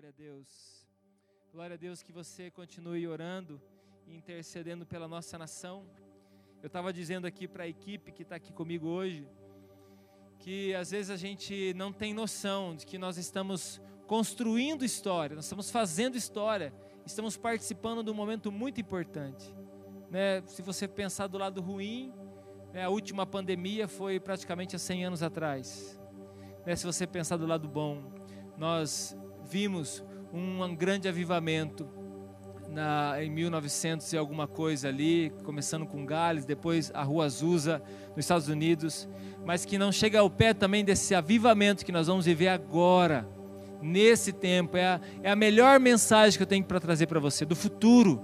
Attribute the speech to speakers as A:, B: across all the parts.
A: Glória a Deus. Glória a Deus que você continue orando e intercedendo pela nossa nação. Eu estava dizendo aqui para a equipe que está aqui comigo hoje que às vezes a gente não tem noção de que nós estamos construindo história, nós estamos fazendo história, estamos participando de um momento muito importante. Né? Se você pensar do lado ruim, né, a última pandemia foi praticamente há 100 anos atrás. Né? Se você pensar do lado bom, nós vimos um grande avivamento na, em 1900 e alguma coisa ali, começando com Gales, depois a Rua Azusa nos Estados Unidos, mas que não chega ao pé também desse avivamento que nós vamos viver agora, nesse tempo. É a, é a melhor mensagem que eu tenho para trazer para você, do futuro.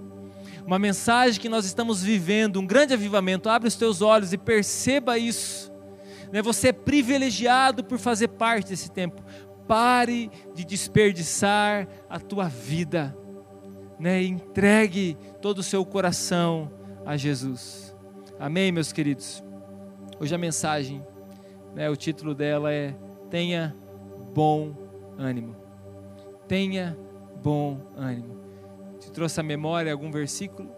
A: Uma mensagem que nós estamos vivendo, um grande avivamento. Abre os teus olhos e perceba isso. Né? Você é privilegiado por fazer parte desse tempo. Pare de desperdiçar a tua vida. Né? Entregue todo o seu coração a Jesus. Amém, meus queridos? Hoje a mensagem, né, o título dela é Tenha bom ânimo. Tenha bom ânimo. Te trouxe à memória algum versículo,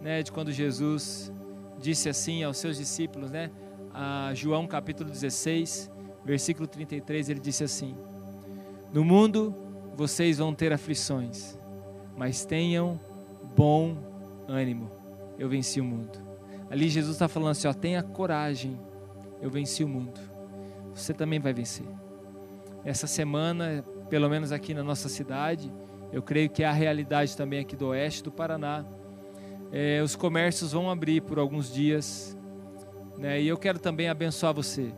A: né, de quando Jesus disse assim aos seus discípulos, né, a João capítulo 16, versículo 33, ele disse assim: No mundo vocês vão ter aflições, mas tenham bom ânimo. Eu venci o mundo. Ali Jesus está falando assim: ó, tenha coragem, eu venci o mundo. Você também vai vencer. Essa semana, pelo menos aqui na nossa cidade, eu creio que é a realidade também aqui do oeste do Paraná. É, os comércios vão abrir por alguns dias, né? E eu quero também abençoar você,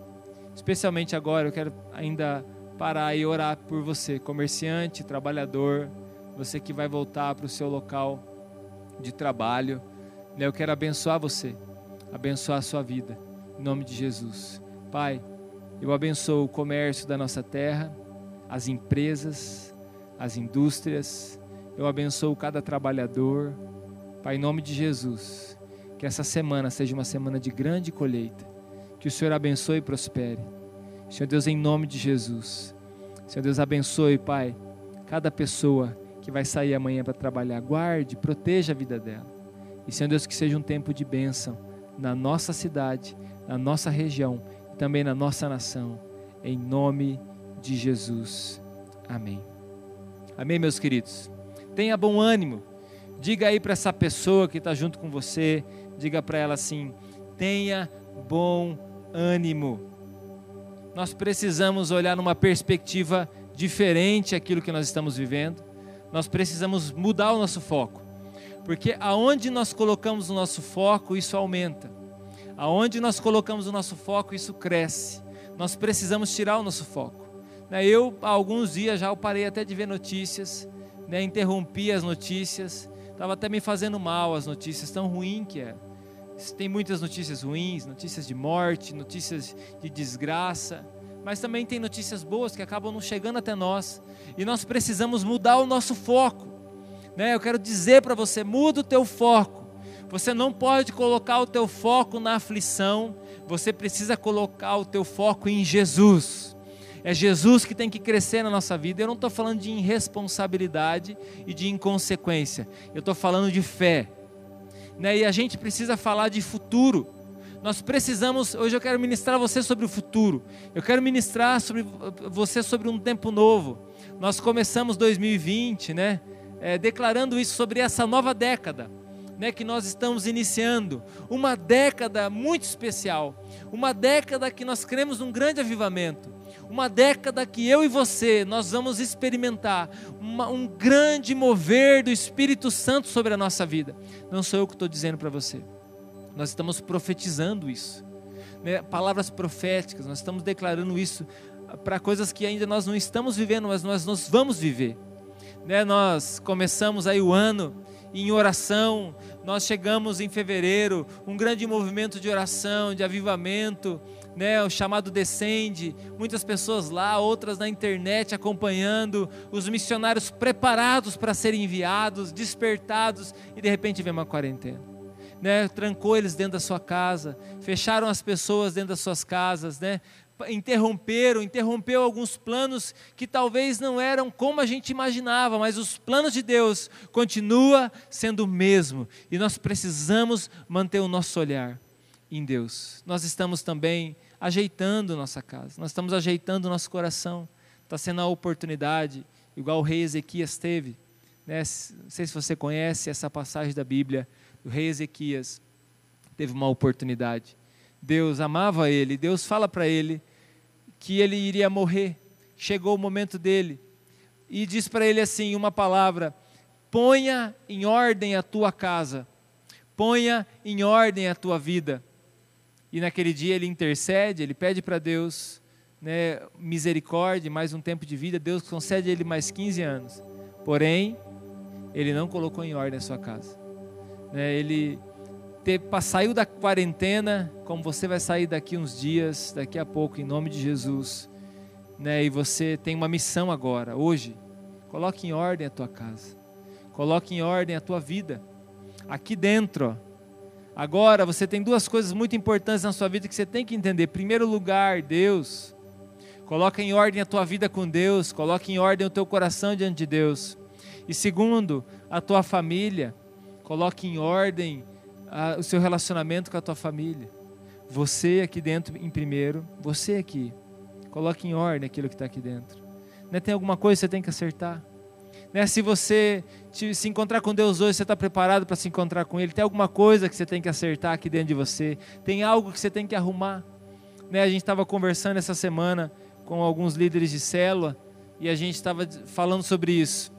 A: especialmente agora. Eu quero ainda parar e orar por você, comerciante, trabalhador, você que vai voltar para o seu local de trabalho. Né? Eu quero abençoar você, abençoar a sua vida, em nome de Jesus. Pai, eu abençoo o comércio da nossa terra, as empresas, as indústrias. Eu abençoo cada trabalhador. Pai, em nome de Jesus, que essa semana seja uma semana de grande colheita. Que o Senhor abençoe e prospere. Senhor Deus, em nome de Jesus. Senhor Deus, abençoe, Pai, cada pessoa que vai sair amanhã para trabalhar. Guarde, proteja a vida dela. E, Senhor Deus, que seja um tempo de bênção na nossa cidade, na nossa região e também na nossa nação. Em nome de Jesus. Amém. Amém, meus queridos. Tenha bom ânimo. Diga aí para essa pessoa que está junto com você, diga para ela assim: tenha bom ânimo. Nós precisamos olhar numa perspectiva diferente aquilo que nós estamos vivendo. Nós precisamos mudar o nosso foco. Porque aonde nós colocamos o nosso foco, isso aumenta. Aonde nós colocamos o nosso foco, isso cresce. Nós precisamos tirar o nosso foco. Né, eu, há alguns dias já eu parei até de ver notícias, né, interrompi as notícias, estava até me fazendo mal as notícias, tão ruim que é. Tem muitas notícias ruins, notícias de morte, notícias de desgraça, mas também tem notícias boas que acabam não chegando até nós, e nós precisamos mudar o nosso foco. Né? Eu quero dizer para você, muda o teu foco. Você não pode colocar o teu foco na aflição, você precisa colocar o teu foco em Jesus. É Jesus que tem que crescer na nossa vida. Eu não estou falando de irresponsabilidade e de inconsequência. Eu estou falando de fé. Né? E a gente precisa falar de futuro. Nós precisamos, hoje eu quero ministrar você sobre o futuro. Eu quero ministrar sobre você sobre um tempo novo. Nós começamos 2020, né? É, declarando isso sobre essa nova década né, que nós estamos iniciando, uma década muito especial, uma década que nós cremos num grande avivamento, uma década que eu e você nós vamos experimentar uma, um grande mover do Espírito Santo sobre a nossa vida. Não sou eu que estou dizendo para você, nós estamos profetizando isso, né, palavras proféticas, nós estamos declarando isso para coisas que ainda nós não estamos vivendo, mas nós, nós vamos viver. Né, nós começamos aí o ano em oração. Nós chegamos em fevereiro, um grande movimento de oração, de avivamento, né, o chamado Descende, muitas pessoas lá, outras na internet acompanhando, os missionários preparados para serem enviados, despertados, e de repente vem uma quarentena. Né, trancou eles dentro da sua casa, fecharam as pessoas dentro das suas casas, né, interromperam, interrompeu alguns planos que talvez não eram como a gente imaginava, mas os planos de Deus continua sendo o mesmo e nós precisamos manter o nosso olhar em Deus. Nós estamos também ajeitando nossa casa, nós estamos ajeitando nosso coração. Está sendo a oportunidade, igual o rei Ezequias teve. Né? Não sei se você conhece essa passagem da Bíblia. O rei Ezequias teve uma oportunidade. Deus amava ele, Deus fala para ele que ele iria morrer. Chegou o momento dele e diz para ele assim uma palavra: ponha em ordem a tua casa, ponha em ordem a tua vida. E naquele dia ele intercede, ele pede para Deus né, misericórdia, mais um tempo de vida. Deus concede a ele mais 15 anos. Porém, ele não colocou em ordem a sua casa. Né, ele saiu da quarentena, como você vai sair daqui uns dias, daqui a pouco, em nome de Jesus. Né, e você tem uma missão agora, hoje. Coloque em ordem a tua casa. Coloque em ordem a tua vida. Aqui dentro, ó, Agora você tem duas coisas muito importantes na sua vida que você tem que entender. Primeiro lugar, Deus. Coloca em ordem a tua vida com Deus, coloca em ordem o teu coração diante de Deus. E segundo, a tua família. Coloque em ordem a, o seu relacionamento com a tua família. Você aqui dentro em primeiro, você aqui. Coloque em ordem aquilo que está aqui dentro. Né, tem alguma coisa que você tem que acertar? Né, se você se encontrar com Deus hoje, você está preparado para se encontrar com Ele? Tem alguma coisa que você tem que acertar aqui dentro de você? Tem algo que você tem que arrumar? Né, a gente estava conversando essa semana com alguns líderes de célula e a gente estava falando sobre isso.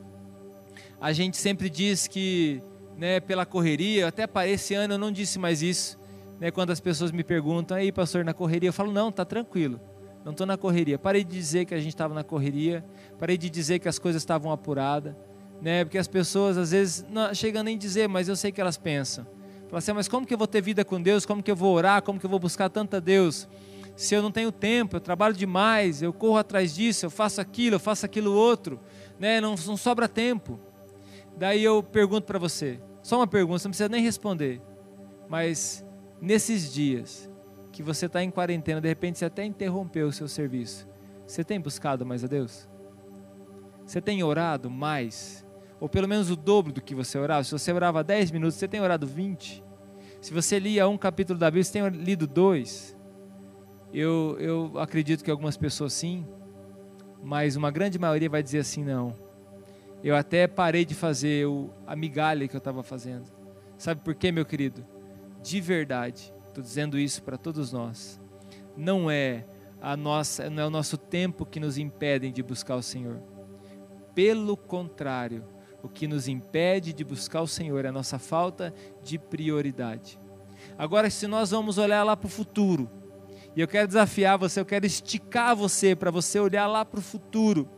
A: A gente sempre diz que né, pela correria, até para esse ano eu não disse mais isso. Né, quando as pessoas me perguntam, aí pastor, na correria, eu falo, não, tá tranquilo, não estou na correria. Parei de dizer que a gente estava na correria, parei de dizer que as coisas estavam apuradas, né, porque as pessoas às vezes não chegam nem a dizer, mas eu sei que elas pensam. Falam assim, mas como que eu vou ter vida com Deus? Como que eu vou orar? Como que eu vou buscar tanta Deus? Se eu não tenho tempo, eu trabalho demais, eu corro atrás disso, eu faço aquilo, eu faço aquilo outro, né? não, não sobra tempo. Daí eu pergunto para você, só uma pergunta, você não precisa nem responder. Mas nesses dias que você está em quarentena, de repente você até interrompeu o seu serviço. Você tem buscado mais a Deus? Você tem orado mais? Ou pelo menos o dobro do que você orava? Se você orava 10 minutos, você tem orado 20? Se você lia um capítulo da Bíblia, você tem lido dois? Eu, eu acredito que algumas pessoas sim, mas uma grande maioria vai dizer assim: não. Eu até parei de fazer o, a migalha que eu estava fazendo. Sabe por quê, meu querido? De verdade, estou dizendo isso para todos nós. Não é a nossa, não é o nosso tempo que nos impedem de buscar o Senhor. Pelo contrário, o que nos impede de buscar o Senhor é a nossa falta de prioridade. Agora, se nós vamos olhar lá para o futuro, e eu quero desafiar você, eu quero esticar você para você olhar lá para o futuro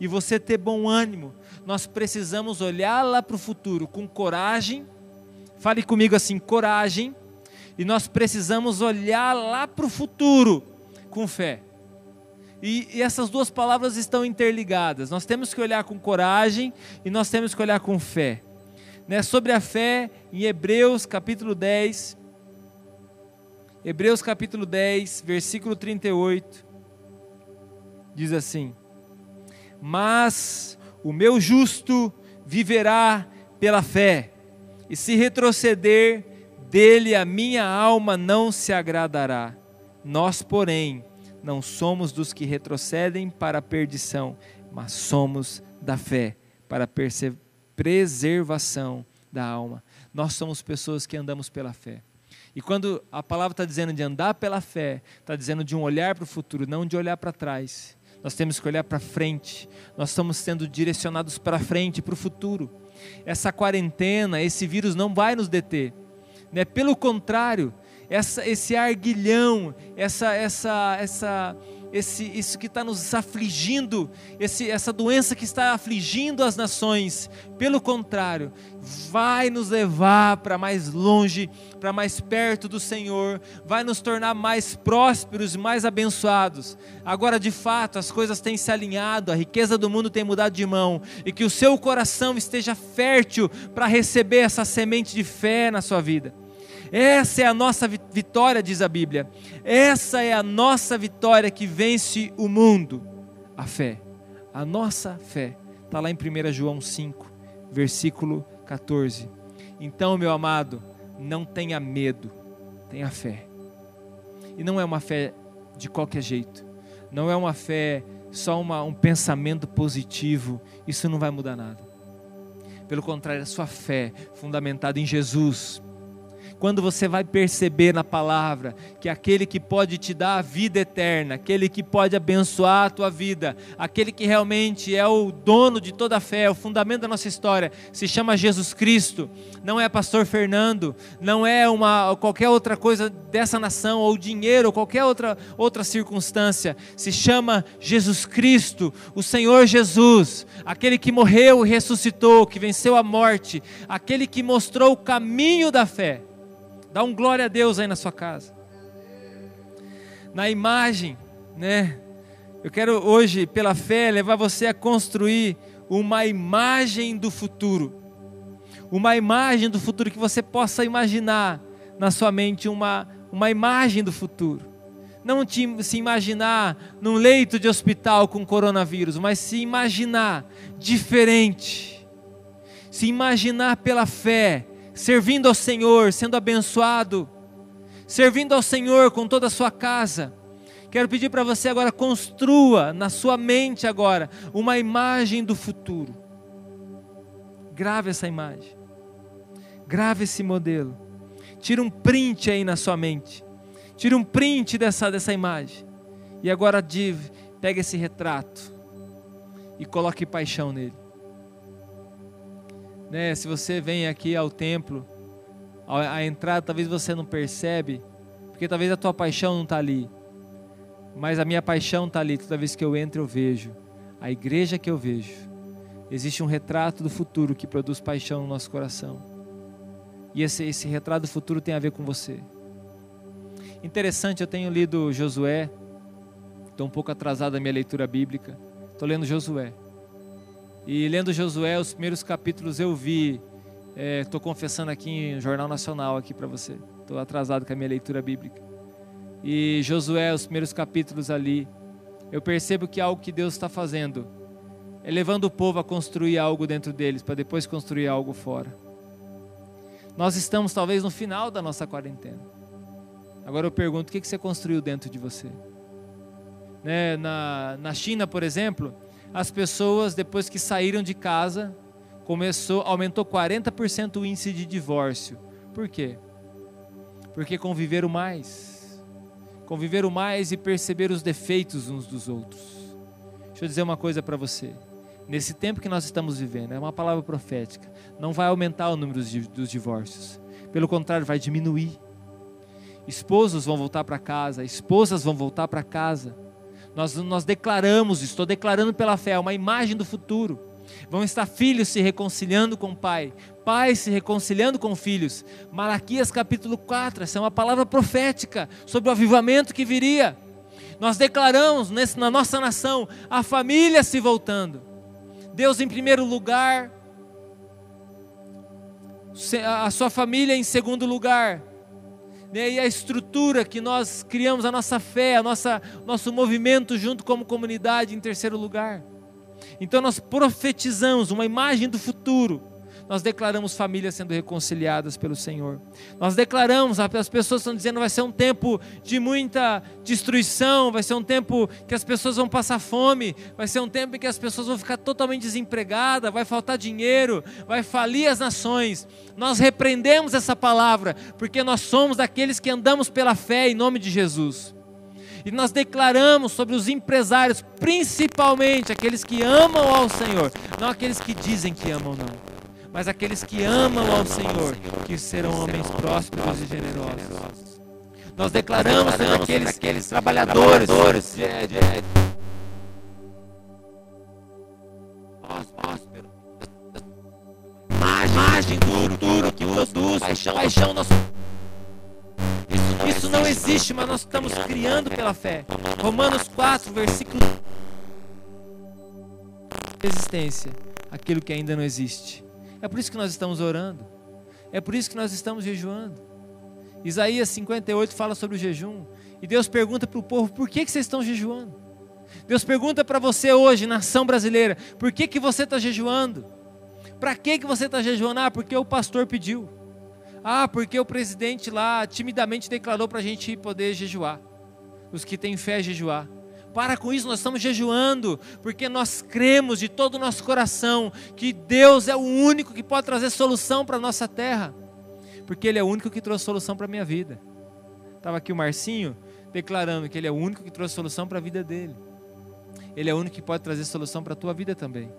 A: e você ter bom ânimo, nós precisamos olhar lá para o futuro com coragem. Fale comigo assim: coragem. E nós precisamos olhar lá para o futuro com fé. E, e, essas duas palavras estão interligadas. Nós temos que olhar com coragem e nós temos que olhar com fé. Né? Sobre a fé, em Hebreus capítulo 10, Hebreus capítulo 10, versículo 38, diz assim: Mas o meu justo viverá pela fé, e se retroceder, dele a minha alma não se agradará. Nós, porém, não somos dos que retrocedem para a perdição, mas somos da fé para a preservação da alma. Nós somos pessoas que andamos pela fé. E quando a palavra está dizendo de andar pela fé, está dizendo de um olhar para o futuro, não de olhar para trás nós temos que olhar para frente, nós estamos sendo direcionados para frente, para o futuro. Essa quarentena, esse vírus não vai nos deter, né? pelo contrário, essa, esse arguilhão, essa, essa, essa esse, isso que está nos afligindo, esse, essa doença que está afligindo as nações. Pelo contrário, vai nos levar para mais longe, para mais perto do Senhor, vai nos tornar mais prósperos e mais abençoados. Agora, de fato, as coisas têm se alinhado, a riqueza do mundo tem mudado de mão, e que o seu coração esteja fértil para receber essa semente de fé na sua vida Essa é a nossa vitória, diz a Bíblia. Essa é a nossa vitória que vence o mundo. A fé. A nossa fé. Está lá em 1 João 5, versículo 14. Então, meu amado, não tenha medo, tenha fé. E não é uma fé de qualquer jeito. Não é uma fé só uma, um pensamento positivo. Isso não vai mudar nada. Pelo contrário, a sua fé fundamentada em Jesus quando você vai perceber na palavra que aquele que pode te dar a vida eterna, aquele que pode abençoar a tua vida, aquele que realmente é o dono de toda a fé, o fundamento da nossa história, se chama Jesus Cristo, não é pastor Fernando, não é uma qualquer outra coisa dessa nação ou dinheiro ou qualquer outra outra circunstância, se chama Jesus Cristo, o Senhor Jesus, aquele que morreu e ressuscitou, que venceu a morte, aquele que mostrou o caminho da fé. Dá um glória a Deus aí na sua casa. Na imagem, né? Eu quero hoje, pela fé, levar você a construir uma imagem do futuro. Uma imagem do futuro que você possa imaginar na sua mente uma, uma imagem do futuro. Não te, se imaginar num leito de hospital com coronavírus, mas se imaginar diferente. Se imaginar pela fé servindo ao Senhor, sendo abençoado, servindo ao Senhor com toda a sua casa. Quero pedir para você agora construa na sua mente agora uma imagem do futuro. Grave essa imagem. Grave esse modelo. Tira um print aí na sua mente. Tira um print dessa, dessa imagem. E agora div, pega esse retrato e coloque paixão nele né, se você vem aqui ao templo, a entrada talvez você não percebe, porque talvez a tua paixão não está ali. Mas a minha paixão está ali. Toda vez que eu entro, eu vejo. A igreja que eu vejo. Existe um retrato do futuro que produz paixão no nosso coração. E esse, esse retrato do futuro tem a ver com você. Interessante, eu tenho lido Josué. Estou um pouco atrasado na minha leitura bíblica. Estou lendo Josué. E lendo Josué, os primeiros capítulos eu vi, estou é, confessando aqui em Jornal Nacional aqui para você. Estou atrasado com a minha leitura bíblica. E Josué, os primeiros capítulos ali, eu percebo que algo que Deus está fazendo é levando o povo a construir algo dentro deles, para depois construir algo fora. Nós estamos talvez no final da nossa quarentena. Agora eu pergunto, o que você construiu dentro de você? Né, na, na China, por exemplo, as pessoas, depois que saíram de casa, começou, aumentou 40% o índice de divórcio. Por quê? Porque conviveram mais. Conviveram mais e perceberam os defeitos uns dos outros. Deixa eu dizer uma coisa para você. Nesse tempo que nós estamos vivendo, é uma palavra profética. Não vai aumentar o número dos divórcios. Pelo contrário, vai diminuir. Esposos vão voltar para casa, esposas vão voltar para casa nós, nós declaramos, estou declarando pela fé, uma imagem do futuro. Vão estar filhos se reconciliando com o pai, pais se reconciliando com filhos. Malaquias capítulo 4, essa é uma palavra profética sobre o avivamento que viria. Nós declaramos nesse, na nossa nação a família se voltando. Deus em primeiro lugar, a sua família em segundo lugar, né, e a estrutura que nós criamos, a nossa fé, a nossa nosso movimento junto como comunidade em terceiro lugar. Então nós profetizamos uma imagem do futuro nós declaramos famílias sendo reconciliadas pelo Senhor. Nós declaramos, as pessoas estão dizendo vai ser um tempo de muita destruição, vai ser um tempo que as pessoas vão passar fome, vai ser um tempo em que as pessoas vão ficar totalmente desempregadas, vai faltar dinheiro, vai falir as nações. Nós repreendemos essa palavra, porque nós somos daqueles que andamos pela fé em nome de Jesus. E nós declaramos sobre os empresários, principalmente aqueles que amam ao Senhor, não aqueles que dizem que amam, não mas aqueles que amam ao Senhor, que serão homens prósperos e generosos. Nós declaramos aqueles, aqueles trabalhadores, trabalhadores de, de. Imagem do futuro que produz paixão, paixão nosso. Isso não, Isso não existe, mas nós estamos criando pela fé. Romanos 4, versículo. Existência, aquilo que ainda não existe. É por isso que nós estamos orando. É por isso que nós estamos jejuando. Isaías 58 fala sobre o jejum. E Deus pergunta para o povo: por que, que vocês estão jejuando? Deus pergunta para você hoje, nação brasileira: por que, que você está jejuando? Para que, que você está jejuando? Ah, porque o pastor pediu. Ah, porque o presidente lá timidamente declarou para a gente poder jejuar. Os que têm fé jejuar. Para com isso, nós estamos jejuando, porque nós cremos de todo o nosso coração que Deus é o único que pode trazer solução para a nossa terra, porque Ele é o único que trouxe solução para a minha vida. Estava aqui o Marcinho declarando que Ele é o único que trouxe solução para a vida dele. Ele é o único que pode trazer solução para a tua vida também.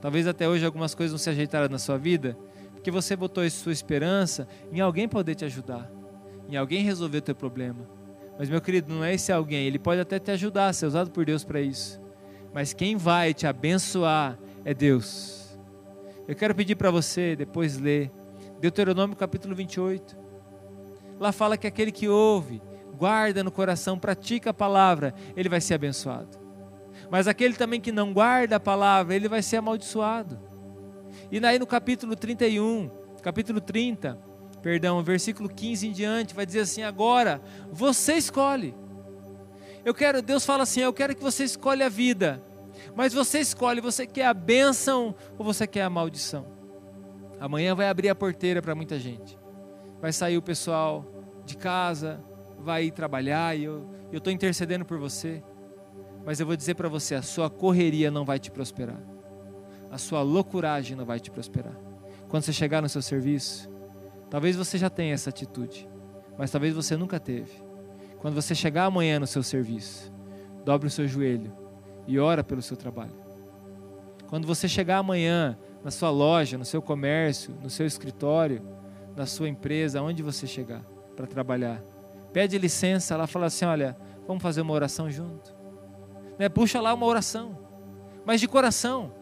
A: Talvez até hoje algumas coisas não se ajeitaram na sua vida, porque você botou sua esperança em alguém poder te ajudar, em alguém resolver o teu problema. Mas, meu querido, não é esse alguém. Ele pode até te ajudar, ser usado por Deus para isso. Mas quem vai te abençoar é Deus. Eu quero pedir para você depois ler Deuteronômio capítulo 28. Lá fala que aquele que ouve, guarda no coração, pratica a palavra, ele vai ser abençoado. Mas aquele também que não guarda a palavra, ele vai ser amaldiçoado. E aí no capítulo 31, capítulo 30, perdão, versículo 15 em diante, vai dizer assim: agora você escolhe. Eu quero, Deus fala assim: eu quero que você escolhe a vida, mas você escolhe, você quer a bênção ou você quer a maldição? Amanhã vai abrir a porteira para muita gente, vai sair o pessoal de casa, vai ir trabalhar e eu estou intercedendo por você, mas eu vou dizer para você: a sua correria não vai te prosperar, a sua loucuragem não vai te prosperar. Quando você chegar no seu serviço, Talvez você já tenha essa atitude, mas talvez você nunca teve. Quando você chegar amanhã no seu serviço, dobre o seu joelho e ora pelo seu trabalho. Quando você chegar amanhã na sua loja, no seu comércio, no seu escritório, na sua empresa, onde você chegar para trabalhar, pede licença lá, fala assim: olha, vamos fazer uma oração junto. Né? Puxa lá uma oração, mas de coração.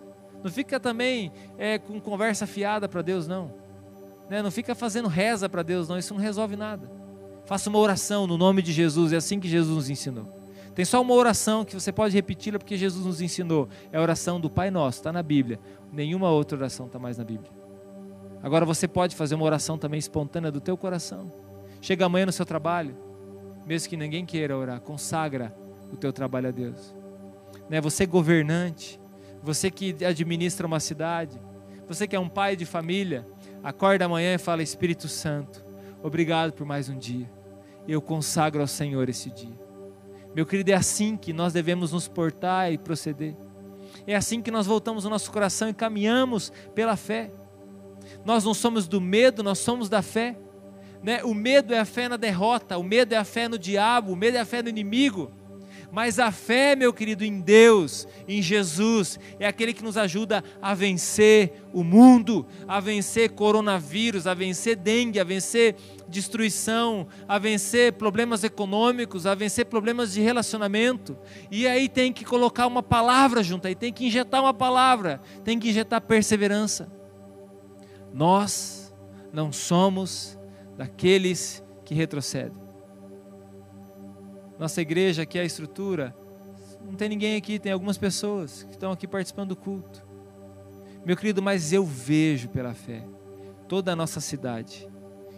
A: Não fica também é, com conversa fiada para Deus, não. Né? Não fica fazendo reza para Deus, não, isso não resolve nada. Faça uma oração no nome de Jesus, é assim que Jesus nos ensinou. Tem só uma oração que você pode repeti-la porque Jesus nos ensinou. É a oração do Pai Nosso, está na Bíblia. Nenhuma outra oração está mais na Bíblia. Agora você pode fazer uma oração também espontânea do teu coração. Chega amanhã no seu trabalho, mesmo que ninguém queira orar, consagra o teu trabalho a Deus. Né? Você governante, você que administra uma cidade, você que é um pai de família, Acorda amanhã e fala: Espírito Santo, obrigado por mais um dia. Eu consagro ao Senhor esse dia. Meu querido, é assim que nós devemos nos portar e proceder. É assim que nós voltamos o nosso coração e caminhamos pela fé. Nós não somos do medo, nós somos da fé. Né? O medo é a fé na derrota, o medo é a fé no diabo, o medo é a fé no inimigo. Mas a fé, meu querido, em Deus, em Jesus, é aquele que nos ajuda a vencer o mundo, a vencer coronavírus, a vencer dengue, a vencer destruição, a vencer problemas econômicos, a vencer problemas de relacionamento. E aí tem que colocar uma palavra junto, aí tem que injetar uma palavra, tem que injetar perseverança. Nós não somos daqueles que retrocedem. Nossa igreja aqui é a estrutura. Não tem ninguém aqui, tem algumas pessoas que estão aqui participando do culto. Meu querido, mas eu vejo pela fé toda a nossa cidade.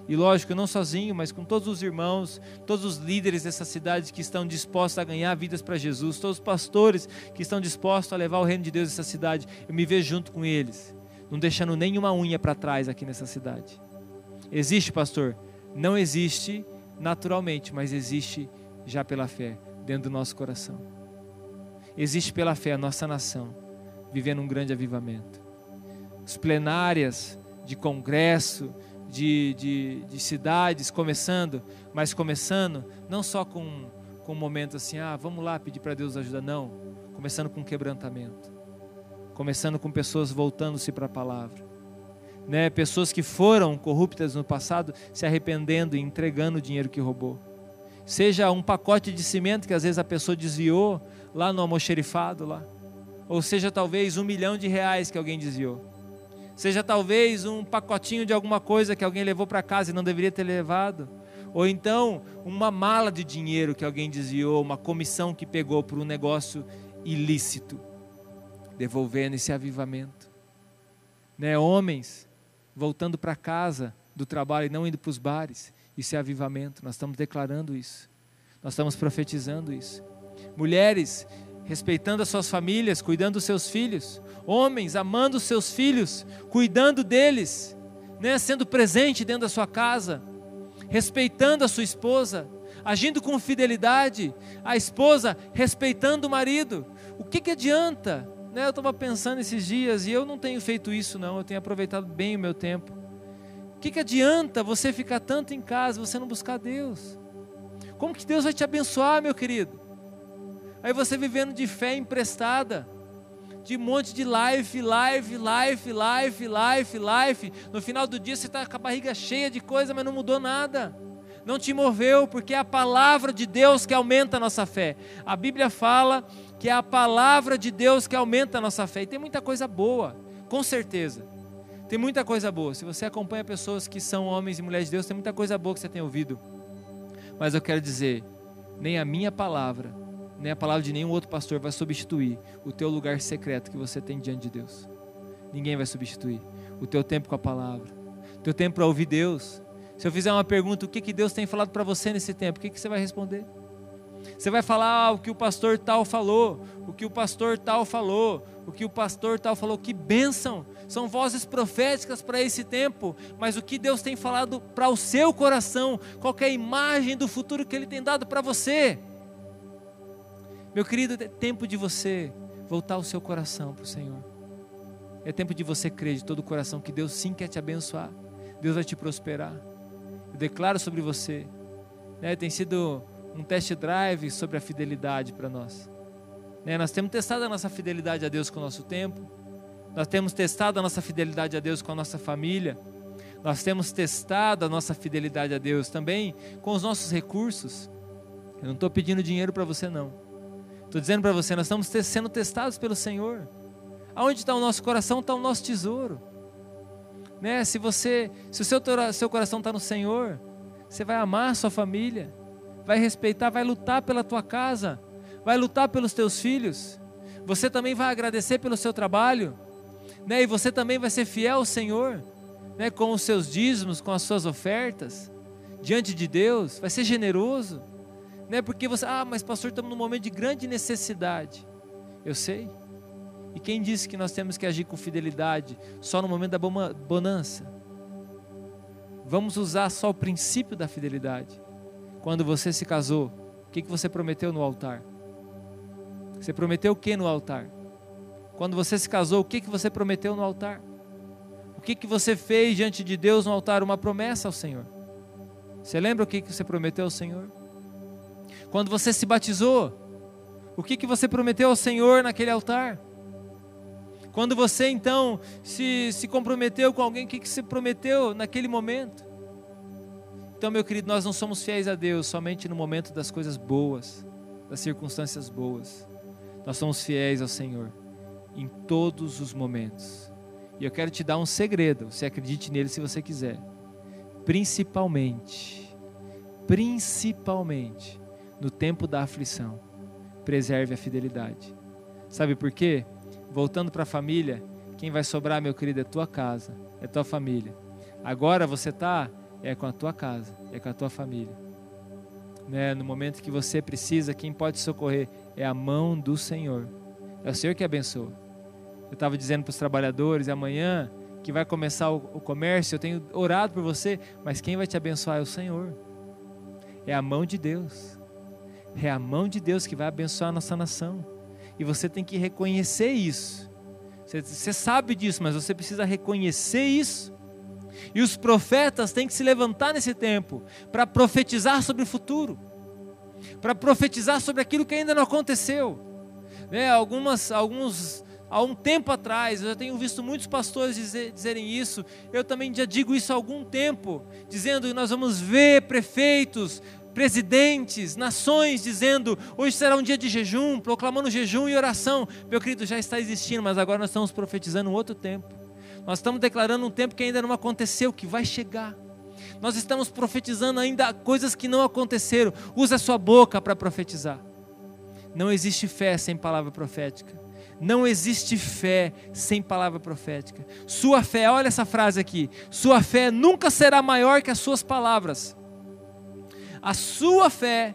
A: E lógico, não sozinho, mas com todos os irmãos, todos os líderes dessa cidade que estão dispostos a ganhar vidas para Jesus, todos os pastores que estão dispostos a levar o reino de Deus nessa cidade. Eu me vejo junto com eles, não deixando nenhuma unha para trás aqui nessa cidade. Existe, pastor? Não existe naturalmente, mas existe já pela fé dentro do nosso coração. Existe pela fé a nossa nação vivendo um grande avivamento. As plenárias de congresso, de, de, de cidades começando, mas começando não só com, com um momento assim, ah, vamos lá pedir para Deus ajuda, não. Começando com quebrantamento. Começando com pessoas voltando-se para a palavra. Né? Pessoas que foram corruptas no passado se arrependendo e entregando o dinheiro que roubou seja um pacote de cimento que às vezes a pessoa desviou lá no almoxerifado lá, ou seja talvez um milhão de reais que alguém desviou, seja talvez um pacotinho de alguma coisa que alguém levou para casa e não deveria ter levado, ou então uma mala de dinheiro que alguém desviou, uma comissão que pegou por um negócio ilícito, devolvendo esse avivamento, né? Homens voltando para casa do trabalho e não indo para os bares, Isso é avivamento. Nós estamos declarando isso. Nós estamos profetizando isso. Mulheres respeitando as suas famílias, cuidando dos seus filhos. Homens amando os seus filhos, cuidando deles, né? sendo presente dentro da sua casa, respeitando a sua esposa, agindo com fidelidade. A esposa respeitando o marido. O que, que adianta? Né? Eu estava pensando esses dias e eu não tenho feito isso, não. Eu tenho aproveitado bem o meu tempo. Que, que adianta você ficar tanto em casa, você não buscar Deus? Como que Deus vai te abençoar, meu querido? Aí você vivendo de fé emprestada, de um monte de life, life, life, life, life, life. No final do dia você está com a barriga cheia de coisa, mas não mudou nada. Não te moveu, porque é a palavra de Deus que aumenta a nossa fé. A Bíblia fala que é a palavra de Deus que aumenta a nossa fé. E tem muita coisa boa, com certeza. Tem muita coisa boa. Se você acompanha pessoas que são homens e mulheres de Deus, tem muita coisa boa que você tem ouvido. Mas eu quero dizer, nem a minha palavra, nem a palavra de nenhum outro pastor vai substituir o teu lugar secreto que você tem diante de Deus. Ninguém vai substituir o teu tempo com a palavra, o teu tempo para ouvir Deus. Se eu fizer uma pergunta, o que, que Deus tem falado para você nesse tempo, o que, que você vai responder? Você vai falar ah, o que o pastor tal falou, o que o pastor tal falou, o que o pastor tal falou. Que bênção! São vozes proféticas para esse tempo, mas o que Deus tem falado para o seu coração, qual é a imagem do futuro que Ele tem dado para você? Meu querido, é tempo de você voltar o seu coração para o Senhor. É tempo de você crer de todo o coração que Deus sim quer te abençoar. Deus vai te prosperar. Eu declaro sobre você. Né, tem sido um test drive sobre a fidelidade para nós. Né, nós temos testado a nossa fidelidade a Deus com o nosso tempo. Nós temos testado a nossa fidelidade a Deus com a nossa família. Nós temos testado a nossa fidelidade a Deus também com os nossos recursos. Eu não estou pedindo dinheiro para você, não. Estou dizendo para você, nós estamos sendo testados pelo Senhor. Aonde está o nosso coração, está o nosso tesouro. Né? Se você, se o seu, seu coração está no Senhor, você vai amar a sua família, vai respeitar, vai lutar pela tua casa, vai lutar pelos teus filhos. Você também vai agradecer pelo seu trabalho, né? E você também vai ser fiel ao Senhor, né? Com os seus dízimos, com as suas ofertas diante de Deus, vai ser generoso, né? Porque você, ah, mas pastor, estamos num momento de grande necessidade. Eu sei. E quem disse que nós temos que agir com fidelidade só no momento da bonança? Vamos usar só o princípio da fidelidade. Quando você se casou, o que, que você prometeu no altar? Você prometeu o que no altar? Quando você se casou, o que, que você prometeu no altar? O que, que você fez diante de Deus no altar? Uma promessa ao Senhor. Você lembra o que, que você prometeu ao Senhor? Quando você se batizou, o que, que você prometeu ao Senhor naquele altar? Quando você então se, se comprometeu com alguém, o que, que você prometeu naquele momento? Então, meu querido, nós não somos fiéis a Deus somente no momento das coisas boas, das circunstâncias boas. Nós somos fiéis ao Senhor em todos os momentos. E eu quero te dar um segredo, você acredite nele se você quiser. Principalmente, principalmente no tempo da aflição, preserve a fidelidade. Sabe por quê? voltando para a família, quem vai sobrar, meu querido, é tua casa, é tua família. Agora você está é com a tua casa, é com a tua família. Né? No momento que você precisa, quem pode socorrer é a mão do Senhor. É o Senhor que abençoa. Eu estava dizendo para os trabalhadores, amanhã que vai começar o, o comércio, eu tenho orado por você, mas quem vai te abençoar é o Senhor. É a mão de Deus. É a mão de Deus que vai abençoar a nossa nação. E você tem que reconhecer isso. Você, você sabe disso, mas você precisa reconhecer isso. E os profetas têm que se levantar nesse tempo para profetizar sobre o futuro, para profetizar sobre aquilo que ainda não aconteceu. Né? Algumas, alguns, há um tempo atrás, eu já tenho visto muitos pastores dizer, dizerem isso. Eu também já digo isso há algum tempo, dizendo que nós vamos ver prefeitos, presidentes, nações dizendo: hoje será um dia de jejum, proclamando jejum e oração. Meu querido, já está existindo, mas agora nós estamos profetizando um outro tempo. Nós estamos declarando um tempo que ainda não aconteceu, que vai chegar. Nós estamos profetizando ainda coisas que não aconteceram. Use a sua boca para profetizar. Não existe fé sem palavra profética. Não existe fé sem palavra profética. Sua fé, olha essa frase aqui: sua fé nunca será maior que as suas palavras. a sua fé,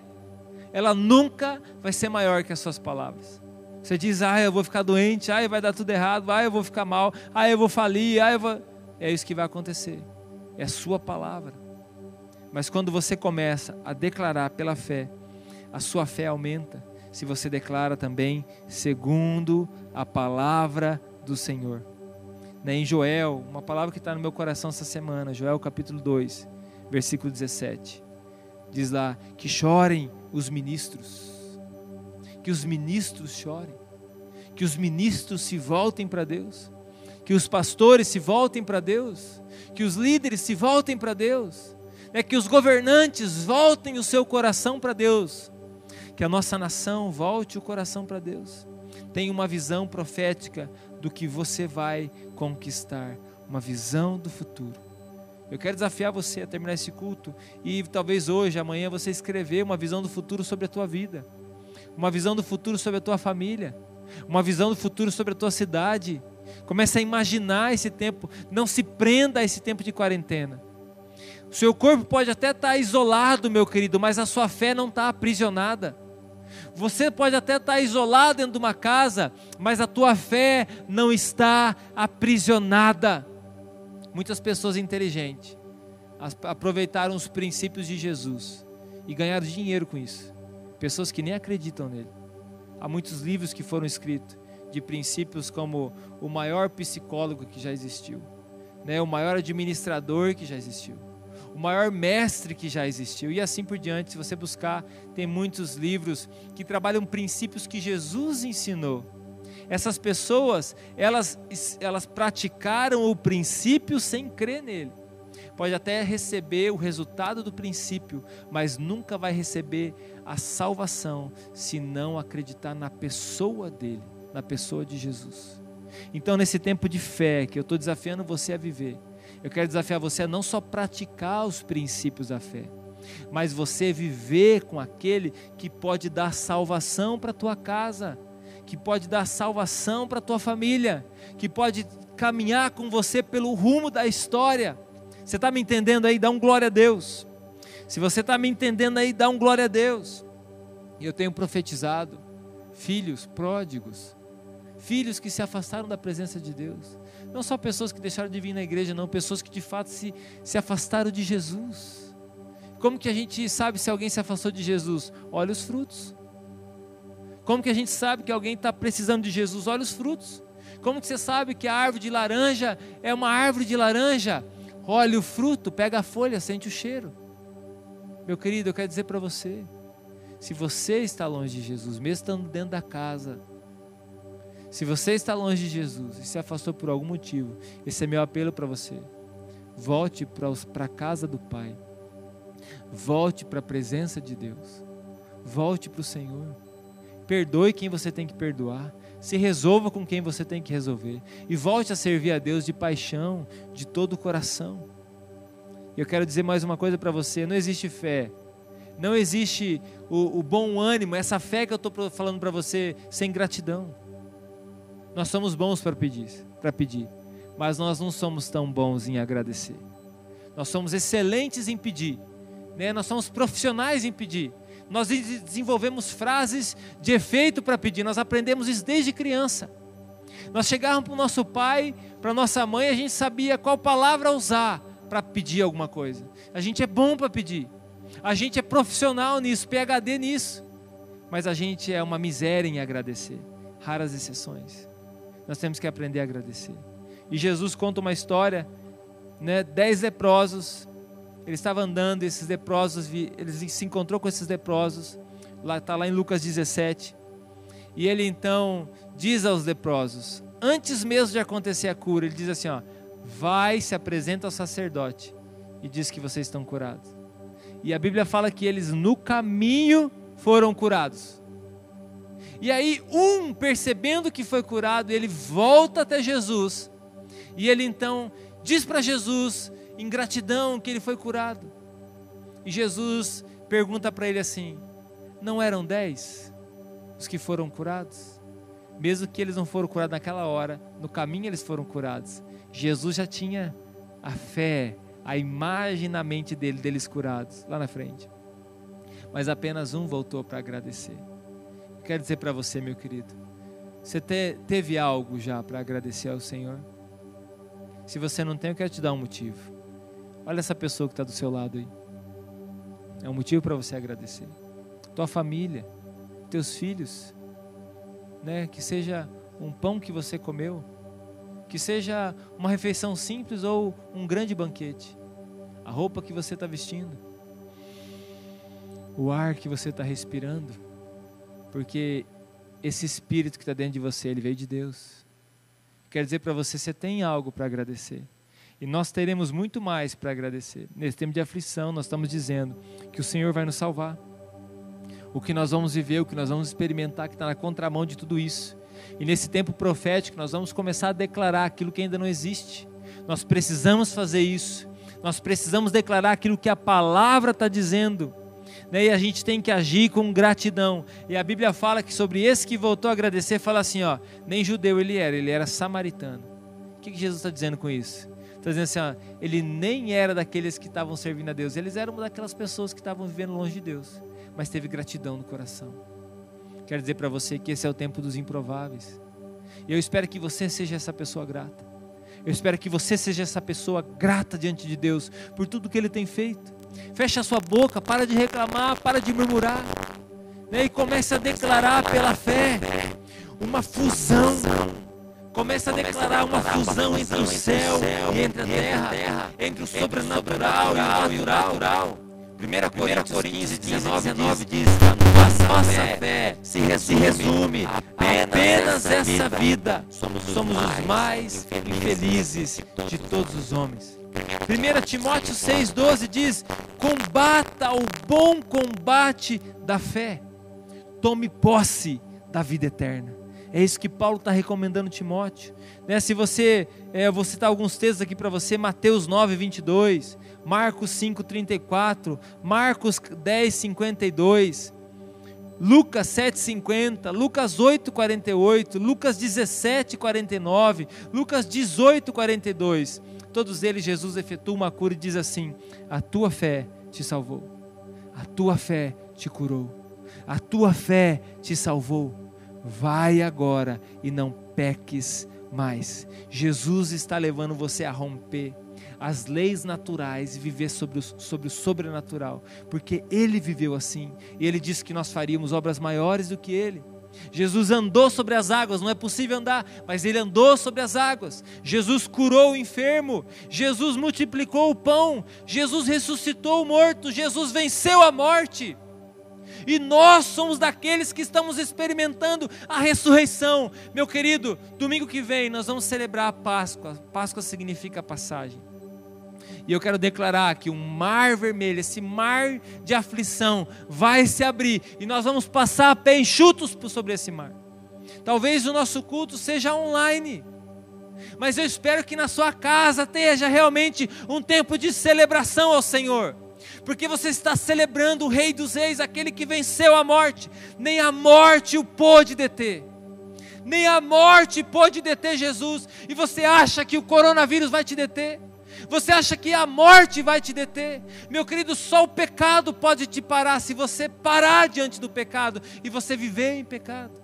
A: ela nunca vai ser maior que as suas palavras. Você diz, ah, eu vou ficar doente, ah, vai dar tudo errado, ah, eu vou ficar mal, ah, eu vou falir, ah, eu vou. É isso que vai acontecer. É a sua palavra. Mas quando você começa a declarar pela fé, a sua fé aumenta. Se você declara também segundo a palavra do Senhor. Né, em Joel, uma palavra que está no meu coração essa semana, Joel capítulo 2, versículo 17. Diz lá: que chorem os ministros, que os ministros chorem, que os ministros se voltem para Deus, que os pastores se voltem para Deus, que os líderes se voltem para Deus, é que os governantes voltem o seu coração para Deus, que a nossa nação volte o coração para Deus. Tenha uma visão profética do que você vai conquistar, uma visão do futuro. Eu quero desafiar você a terminar esse culto e talvez hoje, amanhã, você escrever uma visão do futuro sobre a tua vida, uma visão do futuro sobre a tua família, uma visão do futuro sobre a tua cidade. Comece a imaginar esse tempo, não se prenda a esse tempo de quarentena. O seu corpo pode até estar isolado, meu querido, mas a sua fé não está aprisionada. Você pode até estar isolado dentro de uma casa, mas a tua fé não está aprisionada. Muitas pessoas inteligentes aproveitaram os princípios de Jesus e ganharam dinheiro com isso. Pessoas que nem acreditam nele. Há muitos livros que foram escritos de princípios como o maior psicólogo que já existiu, né? o maior administrador que já existiu, o maior mestre que já existiu, e assim por diante. Se você buscar, tem muitos livros que trabalham princípios que Jesus ensinou essas pessoas, elas, elas praticaram o princípio sem crer nele. Pode até receber o resultado do princípio, mas nunca vai receber a salvação se não acreditar na pessoa dele, na pessoa de Jesus. Então, nesse tempo de fé que eu estou desafiando você a viver, eu quero desafiar você a não só praticar os princípios da fé, mas você viver com aquele que pode dar salvação para a tua casa que pode dar salvação para a tua família, que pode caminhar com você pelo rumo da história. Você está me entendendo aí? Dá um glória a Deus. Se você está me entendendo aí, dá um glória a Deus. E eu tenho profetizado filhos pródigos, filhos que se afastaram da presença de Deus. Não só pessoas que deixaram de vir na igreja, não, pessoas que de fato se, se afastaram de Jesus. Como que a gente sabe se alguém se afastou de Jesus? Olha os frutos. Como que a gente sabe que alguém está precisando de Jesus? Olha os frutos. Como que você sabe que a árvore de laranja é uma árvore de laranja? Olha o fruto, pega a folha, sente o cheiro. Meu querido, eu quero dizer para você: se você está longe de Jesus, mesmo estando dentro da casa, se você está longe de Jesus e se afastou por algum motivo, esse é meu apelo para você. Volte para a casa do Pai. Volte para a presença de Deus. Volte para o Senhor perdoe quem você tem que perdoar, se resolva com quem você tem que resolver e volte a servir a Deus de paixão, de todo o coração. Eu quero dizer mais uma coisa para você: não existe fé, não existe o, o bom ânimo, essa fé que eu estou falando para você sem gratidão. Nós somos bons para pedir, para pedir, mas nós não somos tão bons em agradecer. Nós somos excelentes em pedir, né? Nós somos profissionais em pedir, nós desenvolvemos frases de efeito para pedir, nós aprendemos isso desde criança. Nós chegávamos para o nosso pai, para nossa mãe, a gente sabia qual palavra usar para pedir alguma coisa. A gente é bom para pedir. A gente é profissional nisso, PhD nisso. Mas a gente é uma miséria em agradecer. Raras exceções. Nós temos que aprender a agradecer. E Jesus conta uma história, né? Dez leprosos ele estava andando, esses leprosos, ele se encontrou com esses leprosos, lá está lá em Lucas 17. E ele então diz aos leprosos, antes mesmo de acontecer a cura, ele diz assim: ó, vai, se apresenta ao sacerdote e diz que vocês estão curados. E a Bíblia fala que eles no caminho foram curados. E aí, um percebendo que foi curado, ele volta até Jesus. E ele então diz para Jesus em gratidão que ele foi curado. E Jesus pergunta para ele assim: Não eram dez os que foram curados? Mesmo que eles não foram curados naquela hora, no caminho eles foram curados. Jesus já tinha a fé, a imagem na mente dele, deles curados, lá na frente. mas apenas um voltou para agradecer. Quero dizer para você, meu querido, você te, teve algo já para agradecer ao Senhor? Se você não tem, eu quero te dar um motivo. Olha essa pessoa que está do seu lado aí. É um motivo para você agradecer. Tua família, teus filhos, né? Que seja um pão que você comeu, que seja uma refeição simples ou um grande banquete. A roupa que você está vestindo, o ar que você está respirando, porque esse espírito que está dentro de você, ele veio de Deus. Quer dizer para você, você tem algo para agradecer. E nós teremos muito mais para agradecer. Nesse tempo de aflição, nós estamos dizendo que o Senhor vai nos salvar. O que nós vamos viver, o que nós vamos experimentar, que está na contramão de tudo isso. E nesse tempo profético, nós vamos começar a declarar aquilo que ainda não existe. Nós precisamos fazer isso. Nós precisamos declarar aquilo que a palavra está dizendo. Né? E a gente tem que agir com gratidão. E a Bíblia fala que sobre esse que voltou a agradecer, fala assim: ó, nem judeu ele era, ele era samaritano. O que, que Jesus está dizendo com isso? Está dizendo assim: ó, ele nem era daqueles que estavam servindo a Deus, eles eram daquelas pessoas que estavam vivendo longe de Deus, mas teve gratidão no coração. Quero dizer para você que esse é o tempo dos improváveis. E eu espero que você seja essa pessoa grata. Eu espero que você seja essa pessoa grata diante de Deus por tudo que Ele tem feito. Feche a sua boca, para de reclamar, para de murmurar. Né? E comece a declarar pela fé uma fusão. Comece a declarar uma fusão entre o céu e entre a terra, entre o sobrenatural e o natural. 1 Coríntios 15, 19, 19 diz: Nossa, nossa fé se resume, apenas essa vida. Somos os mais infelizes de todos os homens. 1 Timóteo 6,12 diz: Combata o bom combate da fé, tome posse da vida eterna. É isso que Paulo está recomendando Timóteo. Né? Se você, é, vou citar alguns textos aqui para você: Mateus 9, 22, Marcos 5, 34, Marcos 10, 52, Lucas 7, 50, Lucas 8, 48, Lucas 17, 49, Lucas 18, 42. Todos eles, Jesus efetua uma cura e diz assim: A tua fé te salvou, a tua fé te curou, a tua fé te salvou. Vai agora e não peques mais. Jesus está levando você a romper as leis naturais e viver sobre o, sobre o sobrenatural, porque Ele viveu assim, e Ele disse que nós faríamos obras maiores do que Ele. Jesus andou sobre as águas, não é possível andar, mas ele andou sobre as águas. Jesus curou o enfermo, Jesus multiplicou o pão, Jesus ressuscitou o morto, Jesus venceu a morte. E nós somos daqueles que estamos experimentando a ressurreição. Meu querido, domingo que vem nós vamos celebrar a Páscoa. Páscoa significa passagem. E eu quero declarar que um mar vermelho, esse mar de aflição, vai se abrir e nós vamos passar a pé enxutos sobre esse mar. Talvez o nosso culto seja online, mas eu espero que na sua casa esteja realmente um tempo de celebração ao Senhor porque você está celebrando o Rei dos Reis, aquele que venceu a morte, nem a morte o pôde deter, nem a morte pôde deter Jesus, e você acha que o coronavírus vai te deter? Você acha que a morte vai te deter? Meu querido, só o pecado pode te parar se você parar diante do pecado e você viver em pecado.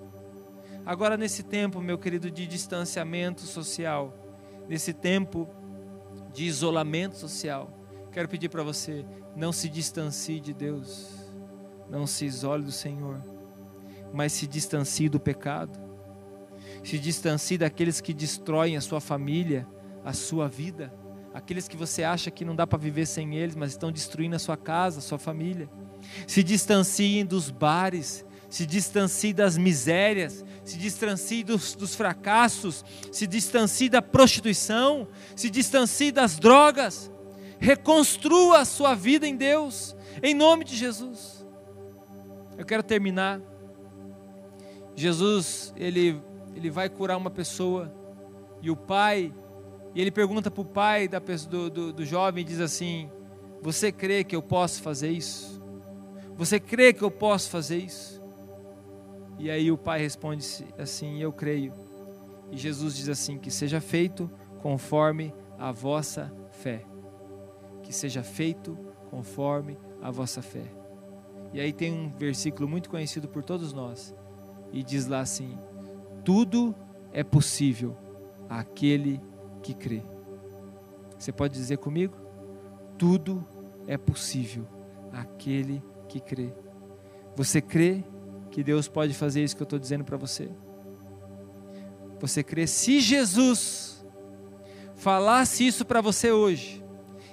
A: Agora, nesse tempo, meu querido, de distanciamento social, nesse tempo de isolamento social, quero pedir para você, não se distancie de Deus, não se isole do Senhor, mas se distancie do pecado, se distancie daqueles que destroem a sua família, a sua vida aqueles que você acha que não dá para viver sem eles, mas estão destruindo a sua casa, a sua família. Se distanciem dos bares, se distancie das misérias, se distancie dos, dos fracassos, se distancie da prostituição, se distancie das drogas. Reconstrua a sua vida em Deus, em nome de Jesus. Eu quero terminar. Jesus, ele, ele vai curar uma pessoa e o pai e ele pergunta para o pai da, do, do, do jovem e diz assim: Você crê que eu posso fazer isso? Você crê que eu posso fazer isso? E aí o pai responde assim: Eu creio. E Jesus diz assim: Que seja feito conforme a vossa fé. Que seja feito conforme a vossa fé. E aí tem um versículo muito conhecido por todos nós. E diz lá assim: Tudo é possível àquele que crê. Você pode dizer comigo? Tudo é possível àquele que crê. Você crê que Deus pode fazer isso que eu estou dizendo para você? Você crê se Jesus falasse isso para você hoje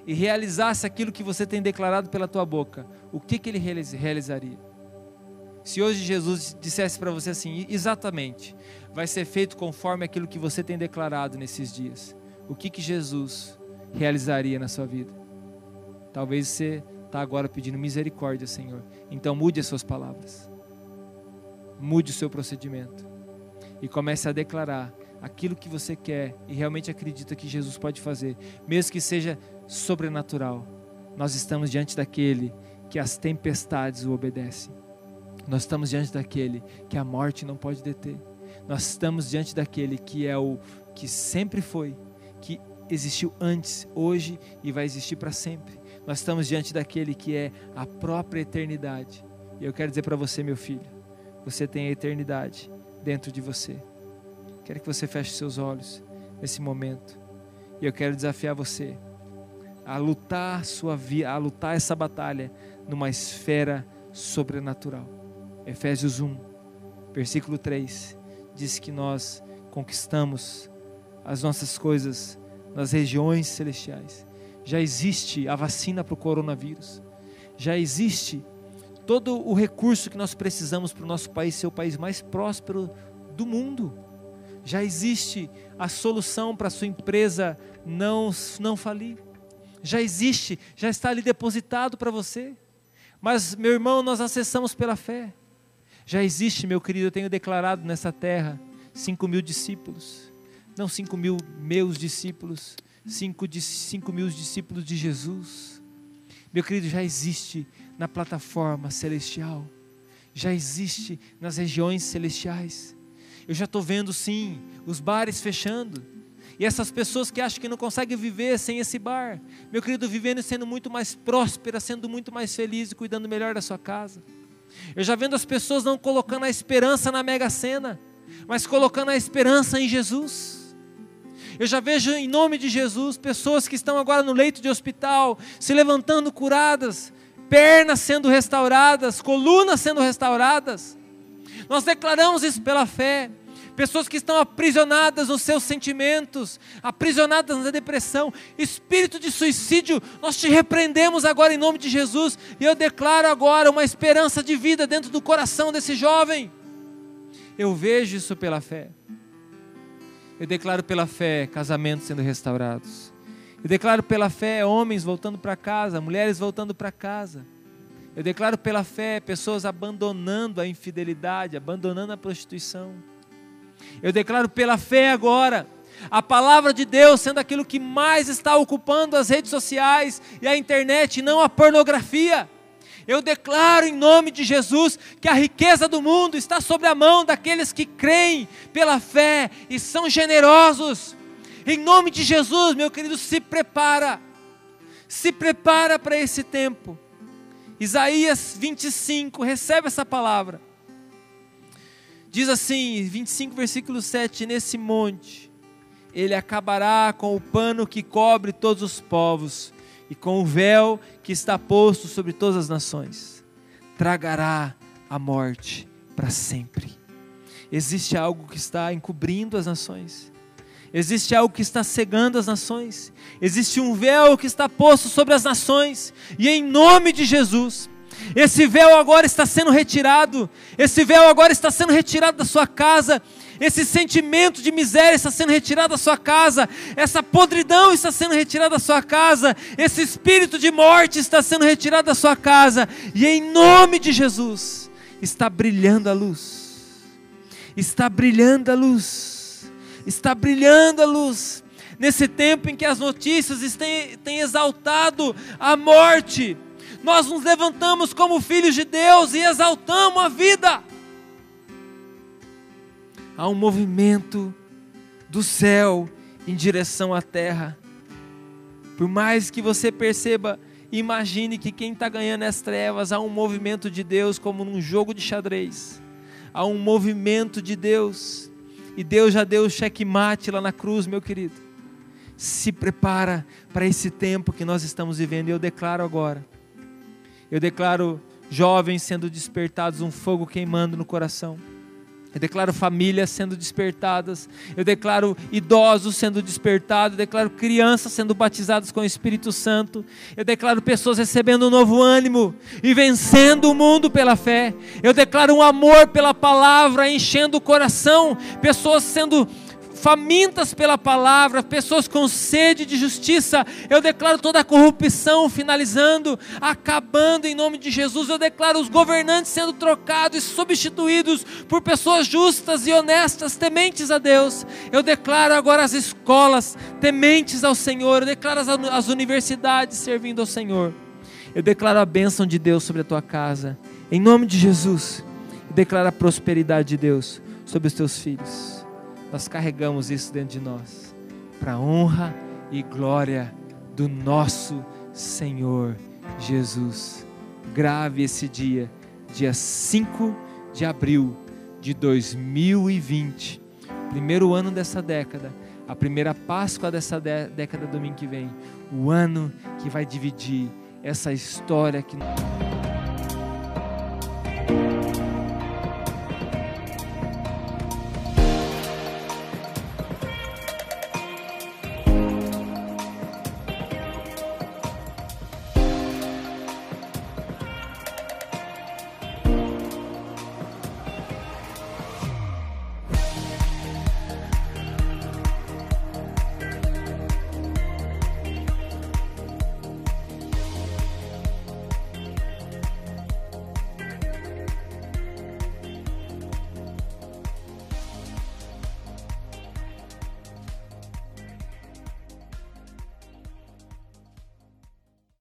A: e realizasse aquilo que você tem declarado pela tua boca, o que, que ele realizaria? Se hoje Jesus dissesse para você assim, exatamente, vai ser feito conforme aquilo que você tem declarado nesses dias, o que, que Jesus realizaria na sua vida? Talvez você está agora pedindo misericórdia, Senhor. Então mude as suas palavras, mude o seu procedimento e comece a declarar aquilo que você quer e realmente acredita que Jesus pode fazer, mesmo que seja sobrenatural. Nós estamos diante daquele que as tempestades o obedecem. Nós estamos diante daquele que a morte não pode deter. Nós estamos diante daquele que é o que sempre foi, que existiu antes, hoje e vai existir para sempre. Nós estamos diante daquele que é a própria eternidade. E eu quero dizer para você, meu filho, você tem a eternidade dentro de você. Quero que você feche seus olhos nesse momento. E eu quero desafiar você a lutar sua vida, a lutar essa batalha numa esfera sobrenatural. Efésios 1, versículo 3 diz que nós conquistamos as nossas coisas nas regiões celestiais. Já existe a vacina para o coronavírus. Já existe todo o recurso que nós precisamos para o nosso país ser o país mais próspero do mundo. Já existe a solução para a sua empresa não, não falir. Já existe, já está ali depositado para você. Mas, meu irmão, nós acessamos pela fé. Já existe, meu querido, eu tenho declarado nessa terra cinco mil discípulos. Não cinco mil meus discípulos, cinco, cinco mil discípulos de Jesus. Meu querido, já existe na plataforma celestial. Já existe nas regiões celestiais. Eu já estou vendo sim os bares fechando. E essas pessoas que acham que não conseguem viver sem esse bar, meu querido, vivendo e sendo muito mais próspera, sendo muito mais feliz e cuidando melhor da sua casa. Eu já vendo as pessoas não colocando a esperança na mega sena, mas colocando a esperança em Jesus. Eu já vejo em nome de Jesus pessoas que estão agora no leito de hospital, se levantando curadas, pernas sendo restauradas, colunas sendo restauradas. Nós declaramos isso pela fé pessoas que estão aprisionadas nos seus sentimentos, aprisionadas na depressão, espírito de suicídio, nós te repreendemos agora em nome de Jesus, e eu declaro agora uma esperança de vida dentro do coração desse jovem. Eu vejo isso pela fé. Eu declaro pela fé casamentos sendo restaurados. Eu declaro pela fé homens voltando para casa, mulheres voltando para casa. Eu declaro pela fé pessoas abandonando a infidelidade, abandonando a prostituição. Eu declaro pela fé agora, a palavra de Deus sendo aquilo que mais está ocupando as redes sociais e a internet, não a pornografia. Eu declaro em nome de Jesus que a riqueza do mundo está sobre a mão daqueles que creem pela fé e são generosos. Em nome de Jesus, meu querido, se prepara. Se prepara para esse tempo. Isaías 25, recebe essa palavra. Diz assim, 25, versículo 7: Nesse monte ele acabará com o pano que cobre todos os povos e com o véu que está posto sobre todas as nações. Tragará a morte para sempre. Existe algo que está encobrindo as nações. Existe algo que está cegando as nações. Existe um véu que está posto sobre as nações. E em nome de Jesus, esse véu agora está sendo retirado. Esse véu agora está sendo retirado da sua casa. Esse sentimento de miséria está sendo retirado da sua casa. Essa podridão está sendo retirada da sua casa. Esse espírito de morte está sendo retirado da sua casa. E em nome de Jesus, está brilhando a luz. Está brilhando a luz. Está brilhando a luz. Nesse tempo em que as notícias têm, exaltado a morte nós nos levantamos como filhos de Deus e exaltamos a vida. Há um movimento do céu em direção à terra. Por mais que você perceba Imagine que quem está ganhando as trevas, há um movimento de Deus como num jogo de xadrez. Há um movimento de Deus. E Deus já deu o checkmate lá na cruz, meu querido. Se prepara para esse tempo que nós estamos vivendo. E eu declaro agora. Eu declaro jovens sendo despertados, um fogo queimando no coração eu declaro famílias sendo despertadas. Eu declaro idosos sendo despertados. Eu declaro crianças sendo batizadas com o Espírito Santo. Eu declaro pessoas recebendo um novo ânimo e vencendo o mundo pela fé. Eu declaro um amor pela palavra enchendo o coração. Pessoas sendo famintas pela palavra, pessoas com sede de justiça. Eu declaro toda a corrupção finalizando, acabando em nome de Jesus. Eu declaro os governantes sendo trocados e substituídos por pessoas justas e honestas, tementes a Deus. Eu declaro agora as escolas tementes ao Senhor. Eu declaro as, universidades servindo ao Senhor. Eu declaro a bênção de Deus sobre a tua casa. Em nome de Jesus. Eu declaro a prosperidade de Deus sobre os teus filhos nós carregamos isso dentro de nós, para honra e glória do nosso Senhor Jesus. Grave esse dia, dia 5 de abril de 2020, primeiro ano dessa década, a primeira Páscoa dessa década domingo que vem, o ano que vai dividir essa história que